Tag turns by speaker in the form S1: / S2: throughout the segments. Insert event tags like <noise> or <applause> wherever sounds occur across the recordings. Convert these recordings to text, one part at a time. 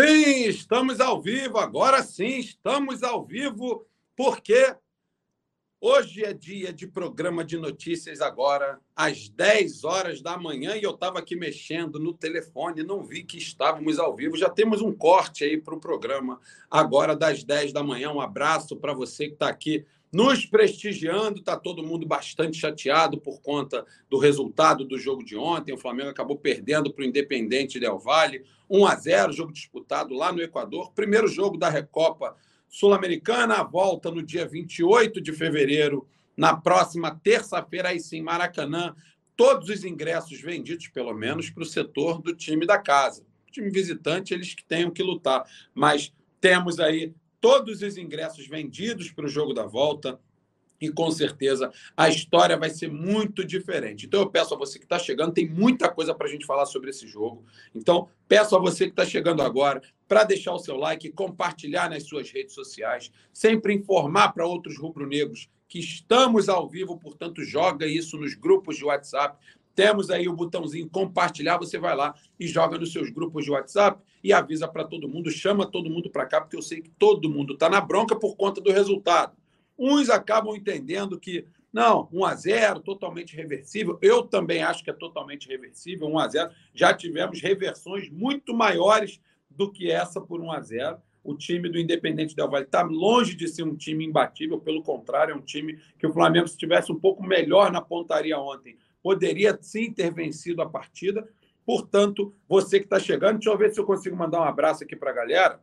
S1: Sim, estamos ao vivo, agora sim, estamos ao vivo, porque hoje é dia de programa de notícias agora, às 10 horas da manhã, e eu estava aqui mexendo no telefone, não vi que estávamos ao vivo. Já temos um corte aí para o programa agora das 10 da manhã. Um abraço para você que está aqui nos prestigiando. Está todo mundo bastante chateado por conta do resultado do jogo de ontem. O Flamengo acabou perdendo para o Independente Del Valle, 1 a 0, jogo disputado lá no Equador. Primeiro jogo da Recopa Sul-Americana, a volta no dia 28 de fevereiro, na próxima terça-feira, aí sim, Maracanã. Todos os ingressos vendidos, pelo menos, para o setor do time da casa. O time visitante, eles que tenham que lutar. Mas temos aí todos os ingressos vendidos para o jogo da volta. E com certeza a história vai ser muito diferente. Então eu peço a você que está chegando, tem muita coisa para a gente falar sobre esse jogo. Então peço a você que está chegando agora para deixar o seu like, compartilhar nas suas redes sociais, sempre informar para outros rubro-negros que estamos ao vivo, portanto joga isso nos grupos de WhatsApp temos aí o botãozinho compartilhar, você vai lá e joga nos seus grupos de WhatsApp e avisa para todo mundo, chama todo mundo para cá, porque eu sei que todo mundo está na bronca por conta do resultado. Uns acabam entendendo que, não, 1 a 0 totalmente reversível. Eu também acho que é totalmente reversível, 1 a 0 Já tivemos reversões muito maiores do que essa por 1 a 0 o time do Independente Del Valle está longe de ser um time imbatível, pelo contrário, é um time que o Flamengo, se tivesse um pouco melhor na pontaria ontem, poderia sim ter vencido a partida. Portanto, você que está chegando, deixa eu ver se eu consigo mandar um abraço aqui para a galera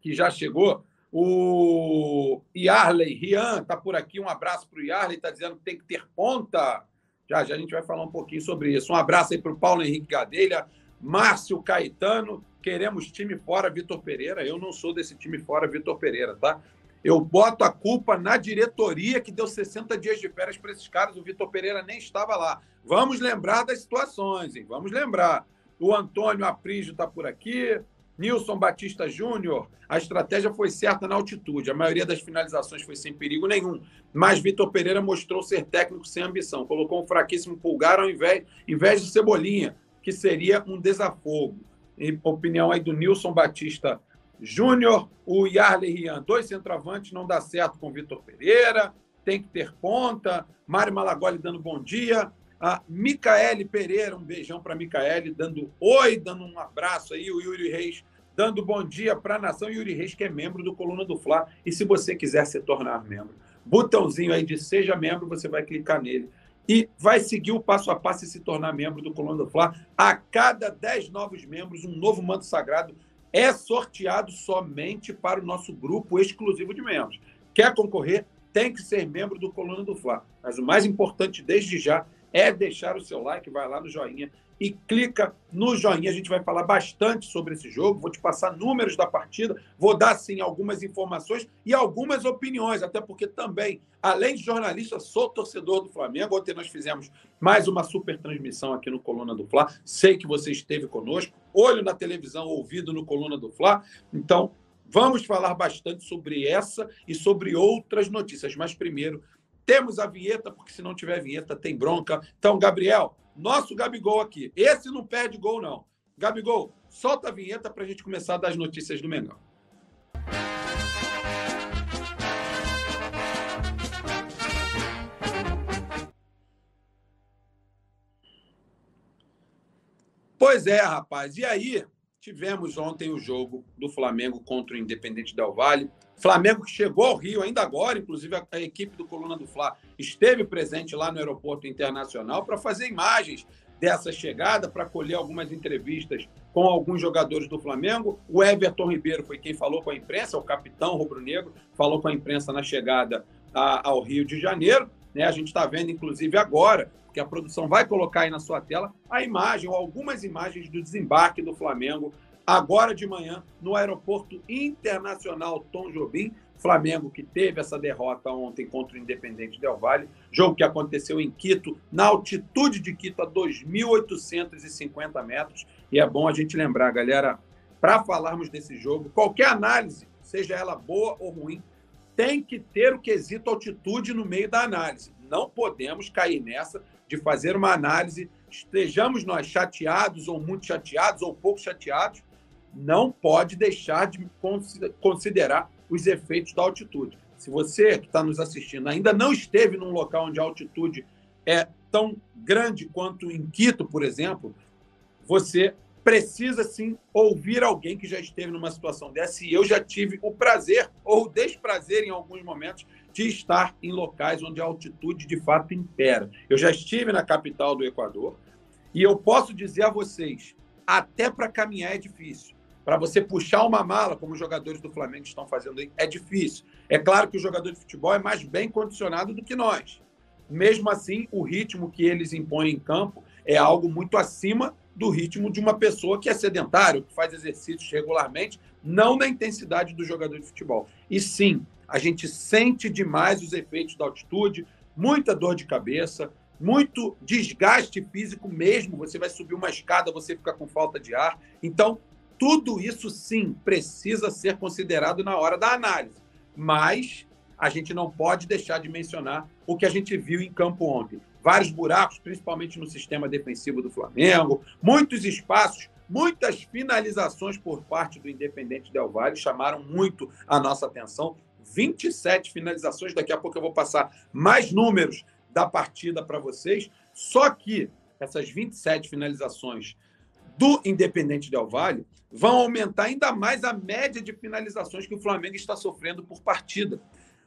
S1: que já chegou. O Yarley Rian está por aqui. Um abraço para o Yarley, está dizendo que tem que ter ponta. Já, já a gente vai falar um pouquinho sobre isso. Um abraço aí para o Paulo Henrique Gadelha, Márcio Caetano. Queremos time fora, Vitor Pereira. Eu não sou desse time fora, Vitor Pereira, tá? Eu boto a culpa na diretoria que deu 60 dias de férias para esses caras. O Vitor Pereira nem estava lá. Vamos lembrar das situações, hein? Vamos lembrar. O Antônio Aprígio está por aqui. Nilson Batista Júnior, a estratégia foi certa na altitude. A maioria das finalizações foi sem perigo nenhum. Mas Vitor Pereira mostrou ser técnico sem ambição. Colocou um fraquíssimo pulgar ao invés, de Cebolinha, que seria um desafogo. Em opinião aí do Nilson Batista Júnior, o Yarley Rian, dois centroavantes, não dá certo com o Vitor Pereira, tem que ter ponta. Mário Malagoli dando bom dia. A Micaele Pereira, um beijão para Micaele, dando oi, dando um abraço aí. O Yuri Reis dando bom dia para a nação. Yuri Reis, que é membro do Coluna do Fla. E se você quiser se tornar membro, botãozinho aí de seja membro, você vai clicar nele e vai seguir o passo a passo e se tornar membro do Coluna do Fla. A cada 10 novos membros, um novo manto sagrado é sorteado somente para o nosso grupo exclusivo de membros. Quer concorrer? Tem que ser membro do Coluna do Fla. Mas o mais importante desde já é deixar o seu like, vai lá no joinha e clica no joinha. A gente vai falar bastante sobre esse jogo. Vou te passar números da partida, vou dar sim algumas informações e algumas opiniões, até porque também, além de jornalista, sou torcedor do Flamengo. Ontem nós fizemos mais uma super transmissão aqui no Coluna do Fla. Sei que você esteve conosco, olho na televisão, ouvido no Coluna do Fla. Então, vamos falar bastante sobre essa e sobre outras notícias. Mas primeiro, temos a vinheta, porque se não tiver vinheta, tem bronca. Então, Gabriel, nosso Gabigol aqui. Esse não perde gol, não. Gabigol, solta a vinheta para a gente começar a dar as notícias do Mengão. Pois é, rapaz. E aí, tivemos ontem o jogo do Flamengo contra o Independente Del Valle. Flamengo que chegou ao Rio ainda agora, inclusive a, a equipe do Coluna do Fla esteve presente lá no aeroporto internacional para fazer imagens dessa chegada, para colher algumas entrevistas com alguns jogadores do Flamengo. O Everton Ribeiro foi quem falou com a imprensa, o capitão rubro-negro, falou com a imprensa na chegada a, ao Rio de Janeiro. Né? A gente está vendo, inclusive, agora, que a produção vai colocar aí na sua tela, a imagem ou algumas imagens do desembarque do Flamengo agora de manhã no Aeroporto Internacional Tom Jobim. Flamengo que teve essa derrota ontem contra o Independente Del Valle, jogo que aconteceu em Quito, na altitude de Quito, a 2.850 metros. E é bom a gente lembrar, galera, para falarmos desse jogo, qualquer análise, seja ela boa ou ruim, tem que ter o quesito altitude no meio da análise. Não podemos cair nessa de fazer uma análise, estejamos nós chateados ou muito chateados ou pouco chateados, não pode deixar de considerar os efeitos da altitude. Se você que está nos assistindo ainda não esteve num local onde a altitude é tão grande quanto em Quito, por exemplo, você precisa sim ouvir alguém que já esteve numa situação dessa. E eu já tive o prazer ou o desprazer em alguns momentos de estar em locais onde a altitude de fato impera. Eu já estive na capital do Equador e eu posso dizer a vocês, até para caminhar é difícil. Para você puxar uma mala, como os jogadores do Flamengo estão fazendo aí, é difícil. É claro que o jogador de futebol é mais bem condicionado do que nós. Mesmo assim, o ritmo que eles impõem em campo é algo muito acima do ritmo de uma pessoa que é sedentário, que faz exercícios regularmente, não na intensidade do jogador de futebol. E sim, a gente sente demais os efeitos da altitude, muita dor de cabeça, muito desgaste físico mesmo. Você vai subir uma escada, você fica com falta de ar. Então, tudo isso sim precisa ser considerado na hora da análise. Mas a gente não pode deixar de mencionar o que a gente viu em campo ontem vários buracos, principalmente no sistema defensivo do Flamengo, muitos espaços, muitas finalizações por parte do Independente Del Valle chamaram muito a nossa atenção. 27 finalizações, daqui a pouco eu vou passar mais números da partida para vocês. Só que essas 27 finalizações do Independente Del Valle vão aumentar ainda mais a média de finalizações que o Flamengo está sofrendo por partida.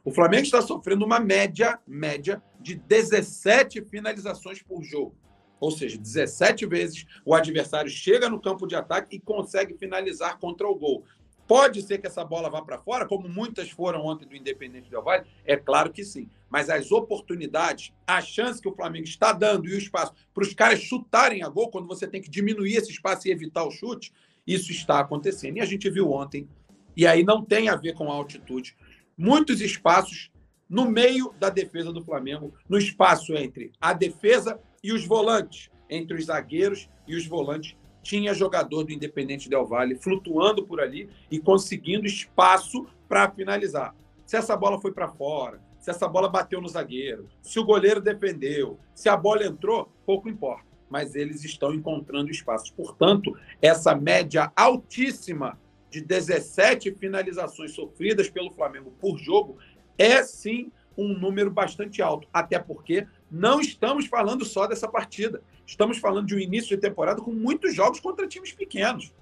S1: O Flamengo está sofrendo uma média, média de 17 finalizações por jogo. Ou seja, 17 vezes o adversário chega no campo de ataque e consegue finalizar contra o gol. Pode ser que essa bola vá para fora, como muitas foram ontem do Independente Del Valle? É claro que sim. Mas as oportunidades, a chance que o Flamengo está dando e o espaço para os caras chutarem a gol, quando você tem que diminuir esse espaço e evitar o chute, isso está acontecendo. E a gente viu ontem. E aí não tem a ver com a altitude muitos espaços no meio da defesa do Flamengo, no espaço entre a defesa e os volantes, entre os zagueiros e os volantes. Tinha jogador do Independente Del Valle flutuando por ali e conseguindo espaço para finalizar. Se essa bola foi para fora, se essa bola bateu no zagueiro, se o goleiro defendeu, se a bola entrou, pouco importa. Mas eles estão encontrando espaços. Portanto, essa média altíssima de 17 finalizações sofridas pelo Flamengo por jogo é sim um número bastante alto, até porque não estamos falando só dessa partida. Estamos falando de um início de temporada com muitos jogos contra times pequenos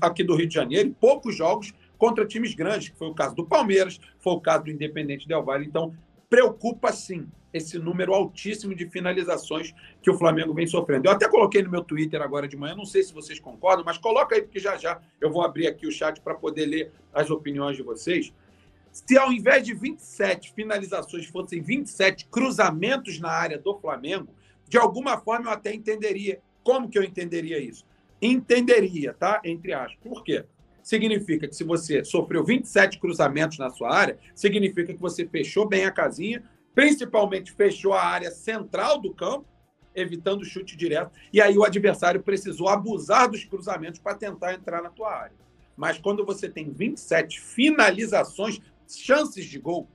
S1: aqui do Rio de Janeiro e poucos jogos contra times grandes, que foi o caso do Palmeiras, foi o caso do Independente Del Valle. Então, preocupa sim esse número altíssimo de finalizações que o Flamengo vem sofrendo. Eu até coloquei no meu Twitter agora de manhã, não sei se vocês concordam, mas coloca aí, porque já já eu vou abrir aqui o chat para poder ler as opiniões de vocês. Se ao invés de 27 finalizações fossem 27 cruzamentos na área do Flamengo, de alguma forma eu até entenderia. Como que eu entenderia isso? Entenderia, tá? Entre aspas. Por quê? Significa que se você sofreu 27 cruzamentos na sua área, significa que você fechou bem a casinha, principalmente fechou a área central do campo, evitando o chute direto, e aí o adversário precisou abusar dos cruzamentos para tentar entrar na tua área. Mas quando você tem 27 finalizações, chances de gol,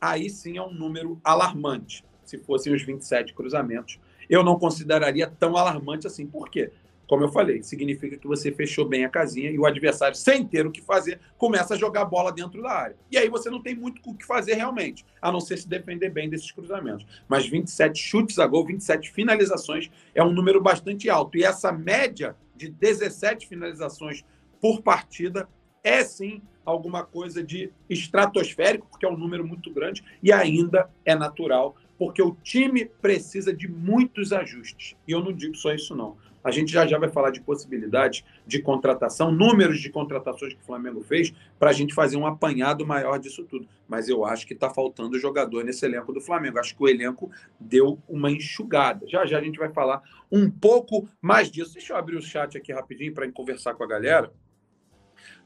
S1: aí sim é um número alarmante. Se fossem os 27 cruzamentos, eu não consideraria tão alarmante assim. Por quê? Como eu falei, significa que você fechou bem a casinha e o adversário, sem ter o que fazer, começa a jogar bola dentro da área. E aí você não tem muito o que fazer realmente, a não ser se defender bem desses cruzamentos. Mas 27 chutes a gol, 27 finalizações é um número bastante alto. E essa média de 17 finalizações por partida é sim alguma coisa de estratosférico, porque é um número muito grande e ainda é natural, porque o time precisa de muitos ajustes. E eu não digo só isso, não. A gente já já vai falar de possibilidades de contratação, números de contratações que o Flamengo fez, para a gente fazer um apanhado maior disso tudo. Mas eu acho que está faltando jogador nesse elenco do Flamengo. Acho que o elenco deu uma enxugada. Já já a gente vai falar um pouco mais disso. Deixa eu abrir o chat aqui rapidinho para conversar com a galera.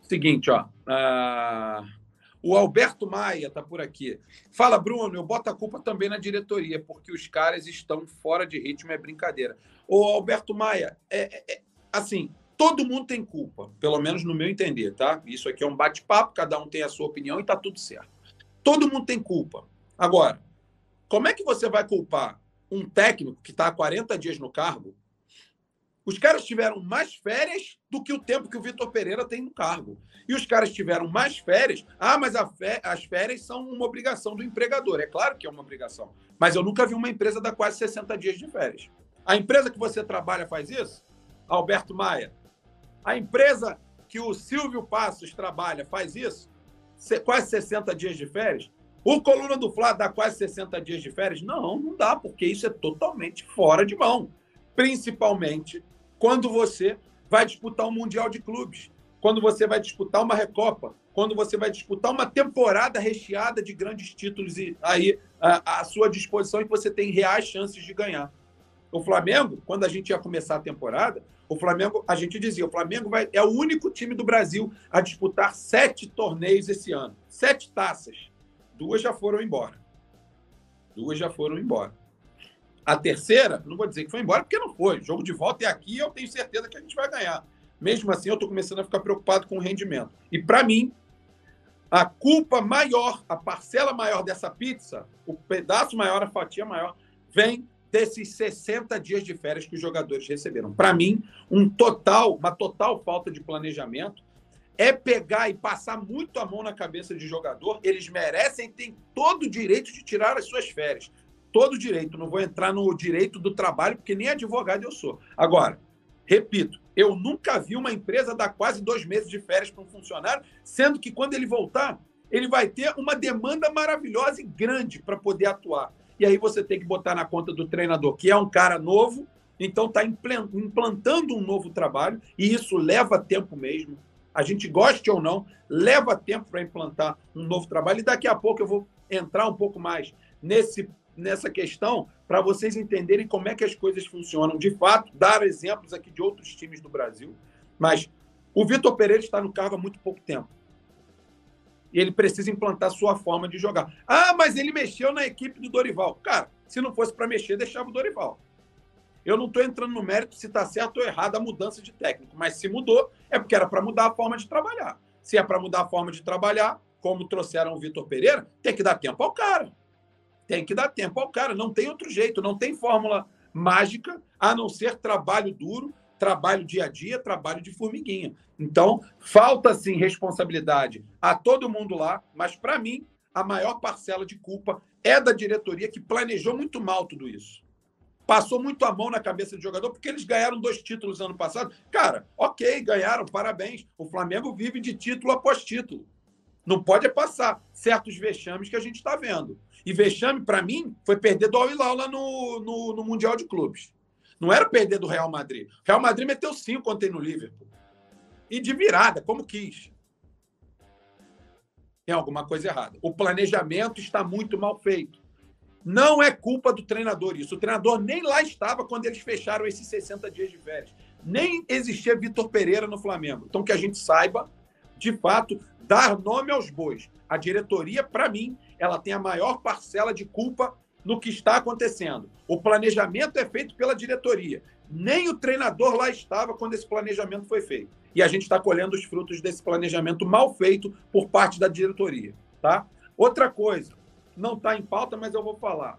S1: Seguinte, ó. Uh... O Alberto Maia está por aqui. Fala, Bruno, eu boto a culpa também na diretoria, porque os caras estão fora de ritmo, é brincadeira. Ô, Alberto Maia, é, é, é, assim, todo mundo tem culpa, pelo menos no meu entender, tá? Isso aqui é um bate-papo, cada um tem a sua opinião e tá tudo certo. Todo mundo tem culpa. Agora, como é que você vai culpar um técnico que está há 40 dias no cargo Os caras tiveram mais férias do que o tempo que o Vitor Pereira tem no cargo. E os caras tiveram mais férias. Ah, mas fé, as férias são uma obrigação do empregador. É claro que é uma obrigação. Mas eu nunca vi uma empresa dar quase 60 dias de férias. A empresa que você trabalha faz isso? Alberto Maia. A empresa que o Silvio Passos trabalha faz isso? Quase 60 dias de férias? O Coluna do Flá dá quase 60 dias de férias? Não, não dá, porque isso é totalmente fora de mão. Principalmente quando você vai disputar um Mundial de Clubes, quando você vai disputar uma Recopa, quando você vai disputar uma temporada recheada de grandes títulos e aí à, sua disposição e você tem reais chances de ganhar. O Flamengo, quando a gente ia começar a temporada, o Flamengo, a gente dizia, o Flamengo vai, é o único time do Brasil a disputar sete torneios esse ano, sete taças. Duas já foram embora. Duas já foram embora. A terceira, não vou dizer que foi embora, porque não foi. Jogo de volta é aqui eu tenho certeza que a gente vai ganhar. Mesmo assim, eu estou começando a ficar preocupado com o rendimento. E, para mim, a culpa maior, a parcela maior dessa pizza, o pedaço maior, a fatia maior, vem desses 60 dias de férias que os jogadores receberam. Para mim, um total, uma total falta de planejamento é pegar e passar muito a mão na cabeça de jogador. Eles merecem, têm todo o direito de tirar as suas férias todo direito, não vou entrar no direito do trabalho, porque nem advogado eu sou. Agora, repito, eu nunca vi uma empresa dar quase dois meses de férias para um funcionário, sendo que quando ele voltar, ele vai ter uma demanda maravilhosa e grande para poder atuar. E aí você tem que botar na conta do treinador, que é um cara novo, então está implantando um novo trabalho, e isso leva tempo mesmo. A gente goste ou não, leva tempo para implantar um novo trabalho. E daqui a pouco eu vou entrar um pouco mais nesse nessa questão para vocês entenderem como é que as coisas funcionam. De fato, dar exemplos aqui de outros times do Brasil, mas o Vitor Pereira está no cargo há muito pouco tempo. E ele precisa implantar sua forma de jogar. Ah, mas ele mexeu na equipe do Dorival. Cara, se não fosse para mexer, deixava o Dorival. Eu não estou entrando no mérito se está certo ou errado a mudança de técnico, mas se mudou, é porque era para mudar a forma de trabalhar. Se é para mudar a forma de trabalhar, como trouxeram o Vitor Pereira, tem que dar tempo ao cara. Tem que dar tempo ao cara, não tem outro jeito, não tem fórmula mágica a não ser trabalho duro, trabalho dia a dia, trabalho de formiguinha. Então, falta sim responsabilidade a todo mundo lá, mas para mim, a maior parcela de culpa é da diretoria que planejou muito mal tudo isso. Passou muito a mão na cabeça do jogador, porque eles ganharam dois títulos ano passado. Cara, ok, ganharam, parabéns. O Flamengo vive de título após título. Não pode passar certos vexames que a gente está vendo. E vexame, para mim, foi perder do Al-Hilal lá no, no, no, Mundial de Clubes. Não era perder do Real Madrid. O Real Madrid meteu cinco ontem no Liverpool. E de virada, como quis. Tem alguma coisa errada. O planejamento está muito mal feito. Não é culpa do treinador isso. O treinador nem lá estava quando eles fecharam esses 60 dias de férias. Nem existia Vitor Pereira no Flamengo. Então, que a gente saiba, de fato, dar nome aos bois. A diretoria, para mim, ela tem a maior parcela de culpa no que está acontecendo. O planejamento é feito pela diretoria. Nem o treinador lá estava quando esse planejamento foi feito. E a gente está colhendo os frutos desse planejamento mal feito por parte da diretoria. Tá? Outra coisa, não está em pauta, mas eu vou falar.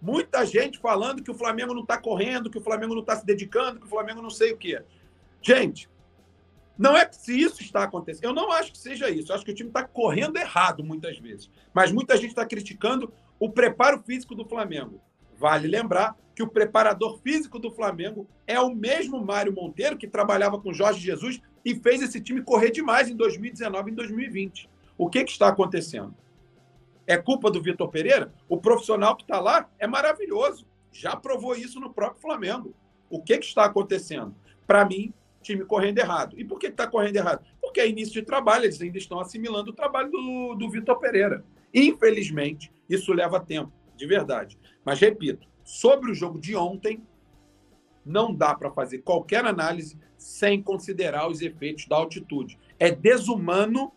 S1: Muita gente falando que o Flamengo não está correndo, que o Flamengo não está se dedicando, que o Flamengo não sei o quê. Gente, não é se isso está acontecendo. Eu não acho que seja isso. Eu acho que o time está correndo errado muitas vezes. Mas muita gente está criticando o preparo físico do Flamengo. Vale lembrar que o preparador físico do Flamengo é o mesmo Mário Monteiro que trabalhava com Jorge Jesus e fez esse time correr demais em 2019 e em 2020. O que, que está acontecendo? É culpa do Vitor Pereira? O profissional que está lá é maravilhoso. Já provou isso no próprio Flamengo. O que, que está acontecendo? Para mim, time correndo errado. E por que está correndo errado? Porque é início de trabalho, eles ainda estão assimilando o trabalho do, do Vitor Pereira. Infelizmente, isso leva tempo, de verdade. Mas, repito, sobre o jogo de ontem, não dá para fazer qualquer análise sem considerar os efeitos da altitude. É desumano,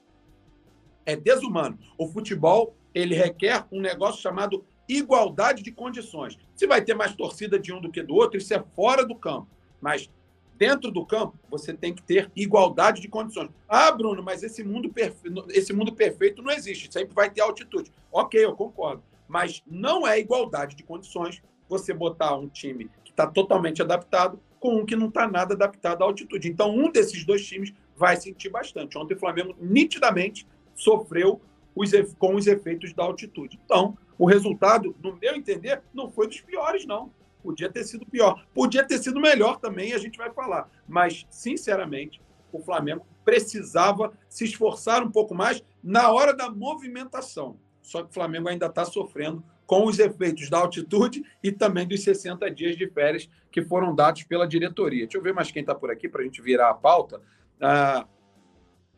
S1: é desumano. O futebol, ele requer um negócio chamado igualdade de condições. Se vai ter mais torcida de um do que do outro, isso é fora do campo. Mas Dentro do campo, você tem que ter igualdade de condições. Ah, Bruno, mas esse mundo, perfe... esse mundo perfeito não existe, sempre vai ter altitude. Ok, eu concordo. Mas não é igualdade de condições você botar um time que está totalmente adaptado com um que não está nada adaptado à altitude. Então, um desses dois times vai sentir bastante. Ontem o Flamengo nitidamente sofreu os, com os efeitos da altitude. Então, o resultado, no meu entender, não foi dos piores, não. Podia ter sido pior. Podia ter sido melhor também, a gente vai falar. Mas, sinceramente, o Flamengo precisava se esforçar um pouco mais na hora da movimentação. Só que o Flamengo ainda está sofrendo com os efeitos da altitude e também dos 60 dias de férias que foram dados pela diretoria. Deixa eu ver mais quem está por aqui para a gente virar a pauta. Ah,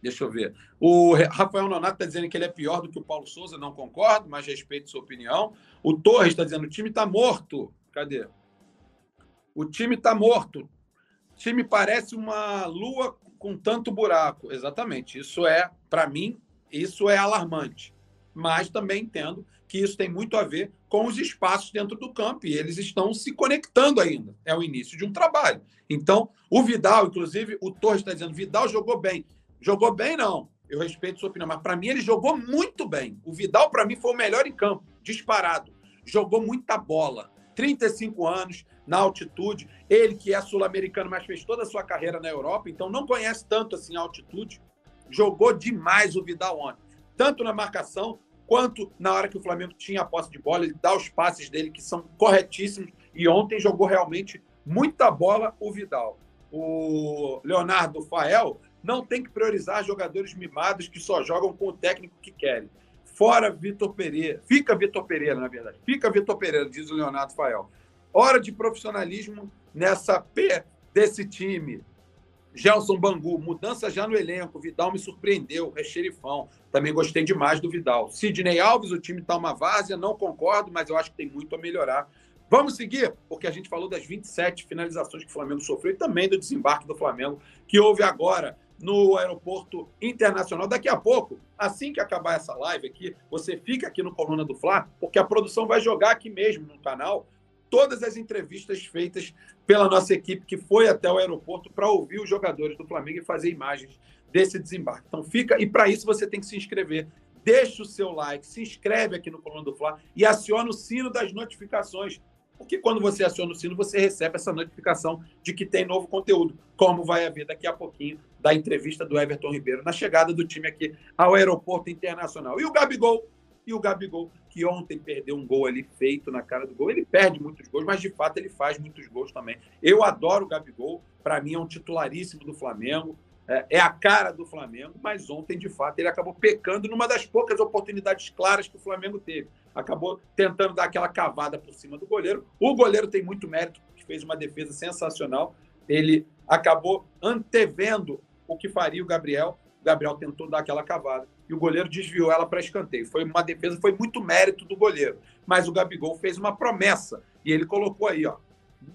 S1: deixa eu ver. O Rafael Nonato está dizendo que ele é pior do que o Paulo Souza, não concordo, mas respeito sua opinião. O Torres está dizendo que o time está morto. Cadê? O time está morto. O time parece uma lua com tanto buraco. Exatamente. Isso é, para mim, isso é alarmante. Mas também entendo que isso tem muito a ver com os espaços dentro do campo e eles estão se conectando ainda. É o início de um trabalho. Então, o Vidal, inclusive, o Torres está dizendo: Vidal jogou bem. Jogou bem, não. Eu respeito sua opinião, mas para mim ele jogou muito bem. O Vidal, para mim, foi o melhor em campo, disparado. Jogou muita bola. 35 anos, na altitude. Ele, que é sul-americano, mas fez toda a sua carreira na Europa, então não conhece tanto assim a altitude. Jogou demais o Vidal ontem, tanto na marcação quanto na hora que o Flamengo tinha a posse de bola. Ele dá os passes dele, que são corretíssimos. E ontem jogou realmente muita bola o Vidal. O Leonardo Fael não tem que priorizar jogadores mimados que só jogam com o técnico que querem. Fora Vitor Pereira. Fica Vitor Pereira, na verdade. Fica Vitor Pereira, diz o Leonardo Fael. Hora de profissionalismo nessa P desse time. Gelson Bangu, mudança já no elenco. Vidal me surpreendeu, é xerifão. Também gostei demais do Vidal. Sidney Alves, o time está uma várzea, não concordo, mas eu acho que tem muito a melhorar. Vamos seguir, porque a gente falou das 27 finalizações que o Flamengo sofreu e também do desembarque do Flamengo, que houve agora no aeroporto internacional. Daqui a pouco, assim que acabar essa live aqui, você fica aqui no Coluna do Fla, porque a produção vai jogar aqui mesmo no canal todas as entrevistas feitas pela nossa equipe que foi até o aeroporto para ouvir os jogadores do Flamengo e fazer imagens desse desembarque. Então fica, e para isso você tem que se inscrever. Deixa o seu like, se inscreve aqui no Coluna do Fla e aciona o sino das notificações. Porque quando você aciona o sino, você recebe essa notificação de que tem novo conteúdo, como vai haver daqui a pouquinho da entrevista do Everton Ribeiro na chegada do time aqui ao aeroporto internacional. E o Gabigol e o Gabigol, que ontem perdeu um gol ali feito na cara do gol. Ele perde muitos gols, mas de fato ele faz muitos gols também. Eu adoro o Gabigol, para mim é um titularíssimo do Flamengo, é, é a cara do Flamengo, mas ontem, de fato, ele acabou pecando numa das poucas oportunidades claras que o Flamengo teve. Acabou tentando dar aquela cavada por cima do goleiro. O goleiro tem muito mérito, que fez uma defesa sensacional. Ele acabou antevendo o que faria o Gabriel. O Gabriel tentou dar aquela cavada e o goleiro desviou ela para escanteio. Foi uma defesa, foi muito mérito do goleiro. Mas o Gabigol fez uma promessa e ele colocou aí, ó,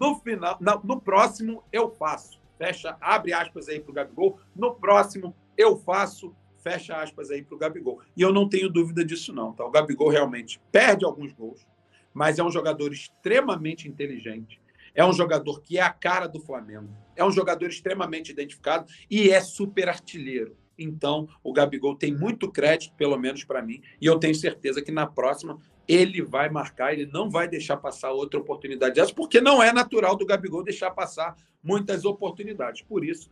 S1: no final, no próximo eu faço. Fecha, abre aspas aí para o Gabigol. No próximo eu faço, fecha aspas aí para o Gabigol. E eu não tenho dúvida disso não, tá? O Gabigol realmente perde alguns gols, mas é um jogador extremamente inteligente. É um jogador que é a cara do Flamengo. É um jogador extremamente identificado e é super artilheiro. Então, o Gabigol tem muito crédito, pelo menos para mim, e eu tenho certeza que na próxima ele vai marcar, ele não vai deixar passar outra oportunidade dessa, porque não é natural do Gabigol deixar passar muitas oportunidades. Por isso,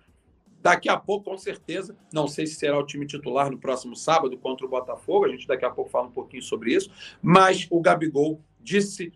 S1: daqui a pouco, com certeza, não sei se será o time titular no próximo sábado contra o Botafogo, a gente daqui a pouco fala um pouquinho sobre isso, mas o Gabigol disse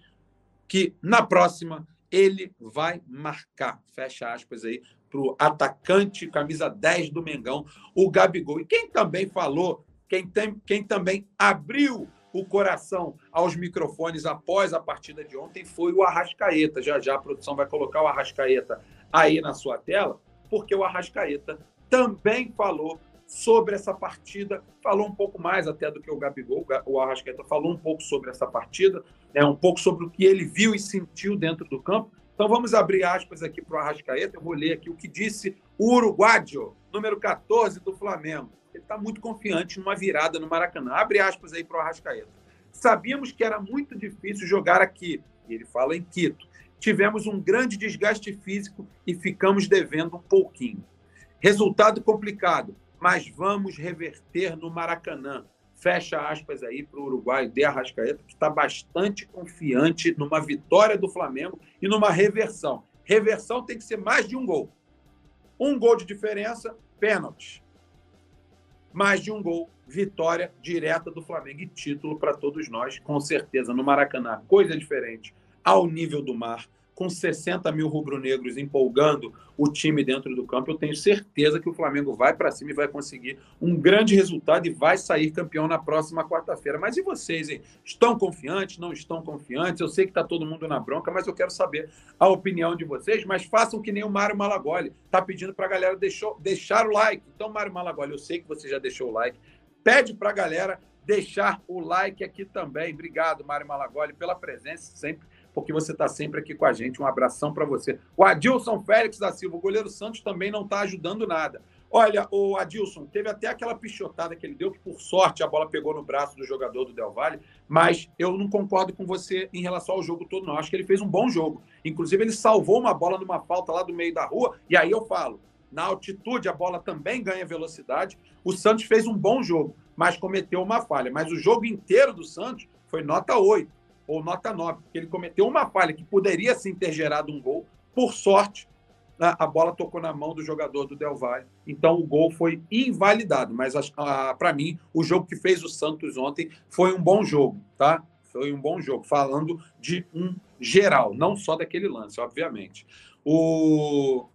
S1: que na próxima ele vai marcar. Fecha aspas aí para o atacante, camisa 10 do Mengão, o Gabigol. E quem também falou, quem, tem, quem também abriu o coração aos microfones após a partida de ontem foi o Arrascaeta. Já já a produção vai colocar o Arrascaeta aí na sua tela, porque o Arrascaeta também falou sobre essa partida, falou um pouco mais até do que o Gabigol, o Arrascaeta falou um pouco sobre essa partida, né, um pouco sobre o que ele viu e sentiu dentro do campo, então vamos abrir aspas aqui para o Arrascaeta. Eu vou ler aqui o que disse o Uruguaio, número 14 do Flamengo. Ele está muito confiante numa virada no Maracanã. Abre aspas aí para o Arrascaeta. Sabíamos que era muito difícil jogar aqui. E ele fala em Quito. Tivemos um grande desgaste físico e ficamos devendo um pouquinho. Resultado complicado, mas vamos reverter no Maracanã fecha aspas aí para o Uruguai de Arrascaeta, que está bastante confiante numa vitória do Flamengo e numa reversão. Reversão tem que ser mais de um gol. Um gol de diferença, pênalti. Mais de um gol, vitória direta do Flamengo e título para todos nós, com certeza, no Maracanã. Coisa diferente, ao nível do mar com 60 mil rubro-negros empolgando o time dentro do campo, eu tenho certeza que o Flamengo vai para cima e vai conseguir um grande resultado e vai sair campeão na próxima quarta-feira. Mas e vocês, hein? Estão confiantes? Não estão confiantes? Eu sei que está todo mundo na bronca, mas eu quero saber a opinião de vocês. Mas façam que nem o Mário Malagoli. Está pedindo para a galera deixou, deixar o like. Então, Mário Malagoli, eu sei que você já deixou o like. Pede para a galera deixar o like aqui também. Obrigado, Mário Malagoli, pela presença sempre porque você está sempre aqui com a gente. Um abração para você. O Adilson Félix da Silva, o goleiro Santos também não está ajudando nada. Olha, o Adilson, teve até aquela pichotada que ele deu, que por sorte a bola pegou no braço do jogador do Del Valle, mas eu não concordo com você em relação ao jogo todo, não. Acho que ele fez um bom jogo. Inclusive, ele salvou uma bola numa falta lá do meio da rua, e aí eu falo, na altitude a bola também ganha velocidade. O Santos fez um bom jogo, mas cometeu uma falha. Mas o jogo inteiro do Santos foi nota 8 ou nota 9, porque ele cometeu uma falha que poderia sim ter gerado um gol. Por sorte, a bola tocou na mão do jogador do Del Valle, então o gol foi invalidado. Mas para mim, o jogo que fez o Santos ontem foi um bom jogo, tá? Foi um bom jogo, falando de um geral, não só daquele lance, obviamente. O...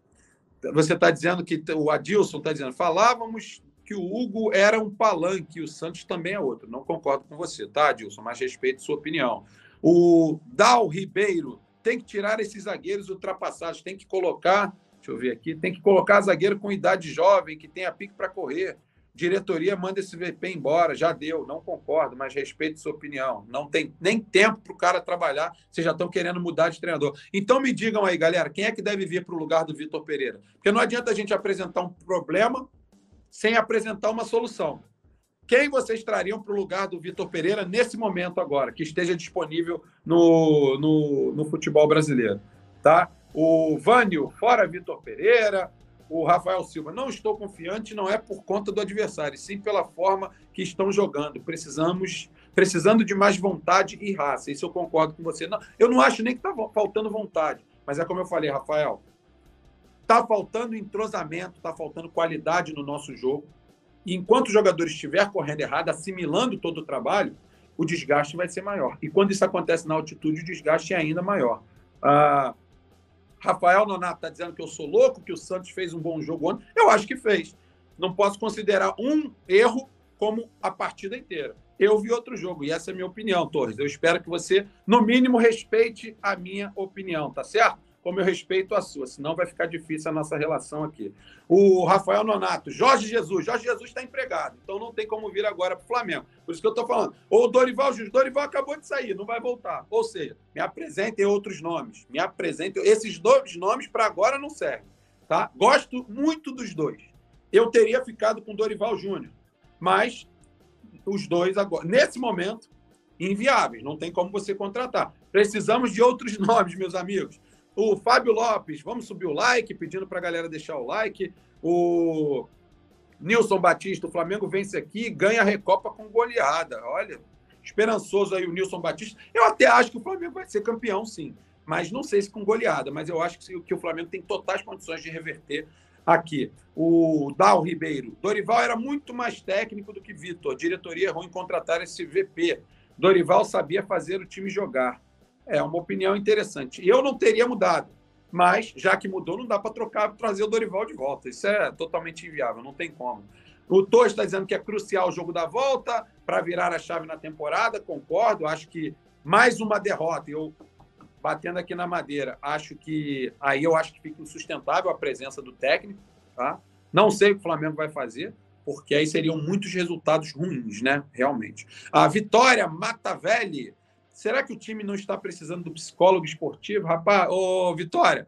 S1: Você está dizendo que o Adilson está dizendo, falávamos que o Hugo era um palanque, o Santos também é outro. Não concordo com você, tá, Adilson? Mas respeito sua opinião. O Dal Ribeiro tem que tirar esses zagueiros ultrapassados, tem que colocar, deixa eu ver aqui, tem que colocar zagueiro com idade jovem, que tenha pique para correr. Diretoria manda esse VP embora, já deu, não concordo, mas respeito sua opinião. Não tem nem tempo para o cara trabalhar, vocês já estão querendo mudar de treinador. Então me digam aí, galera, quem é que deve vir para o lugar do Vitor Pereira? Porque não adianta a gente apresentar um problema sem apresentar uma solução. Quem vocês trariam para o lugar do Vitor Pereira nesse momento agora, que esteja disponível no, no, no futebol brasileiro? Tá? O Vânio, fora Vitor Pereira, o Rafael Silva. Não estou confiante, não é por conta do adversário, sim pela forma que estão jogando. Precisamos, precisando de mais vontade e raça. Isso eu concordo com você. Não, eu não acho nem que está faltando vontade, mas é como eu falei, Rafael. Está faltando entrosamento, está faltando qualidade no nosso jogo. E enquanto o jogador estiver correndo errado, assimilando todo o trabalho, o desgaste vai ser maior. E quando isso acontece na altitude, o desgaste é ainda maior. Ah, Rafael Nonato está dizendo que eu sou louco, que o Santos fez um bom jogo ontem. Eu acho que fez. Não posso considerar um erro como a partida inteira. Eu vi outro jogo, e essa é a minha opinião, Torres. Eu espero que você, no mínimo, respeite a minha opinião, tá certo? Como eu respeito a sua, senão vai ficar difícil a nossa relação aqui. O Rafael Nonato, Jorge Jesus. Jorge Jesus está empregado, então não tem como vir agora para o Flamengo. Por isso que eu estou falando. Ou Dorival Júnior. Dorival acabou de sair, não vai voltar. Ou seja, me apresentem outros nomes. Me apresentem. Esses dois nomes para agora não servem. Tá? Gosto muito dos dois. Eu teria ficado com Dorival Júnior, mas os dois agora, nesse momento, inviáveis. Não tem como você contratar. Precisamos de outros <laughs> nomes, meus amigos. O Fábio Lopes, vamos subir o like, pedindo para a galera deixar o like. O Nilson Batista, o Flamengo vence aqui ganha a Recopa com goleada. Olha, esperançoso aí o Nilson Batista. Eu até acho que o Flamengo vai ser campeão, sim. Mas não sei se com goleada, mas eu acho que, que o Flamengo tem totais condições de reverter aqui. O Dal Ribeiro. Dorival era muito mais técnico do que Vitor. Diretoria errou em contratar esse VP. Dorival sabia fazer o time jogar. É uma opinião interessante. Eu não teria mudado, mas já que mudou, não dá para trocar, trazer o Dorival de volta. Isso é totalmente inviável, não tem como. O Torres está dizendo que é crucial o jogo da volta para virar a chave na temporada. Concordo, acho que mais uma derrota. Eu batendo aqui na madeira, acho que aí eu acho que fica insustentável a presença do técnico, tá? Não sei o que o Flamengo vai fazer, porque aí seriam muitos resultados ruins, né? Realmente. A Vitória Matavelli Será que o time não está precisando do psicólogo esportivo? Rapaz, ô Vitória,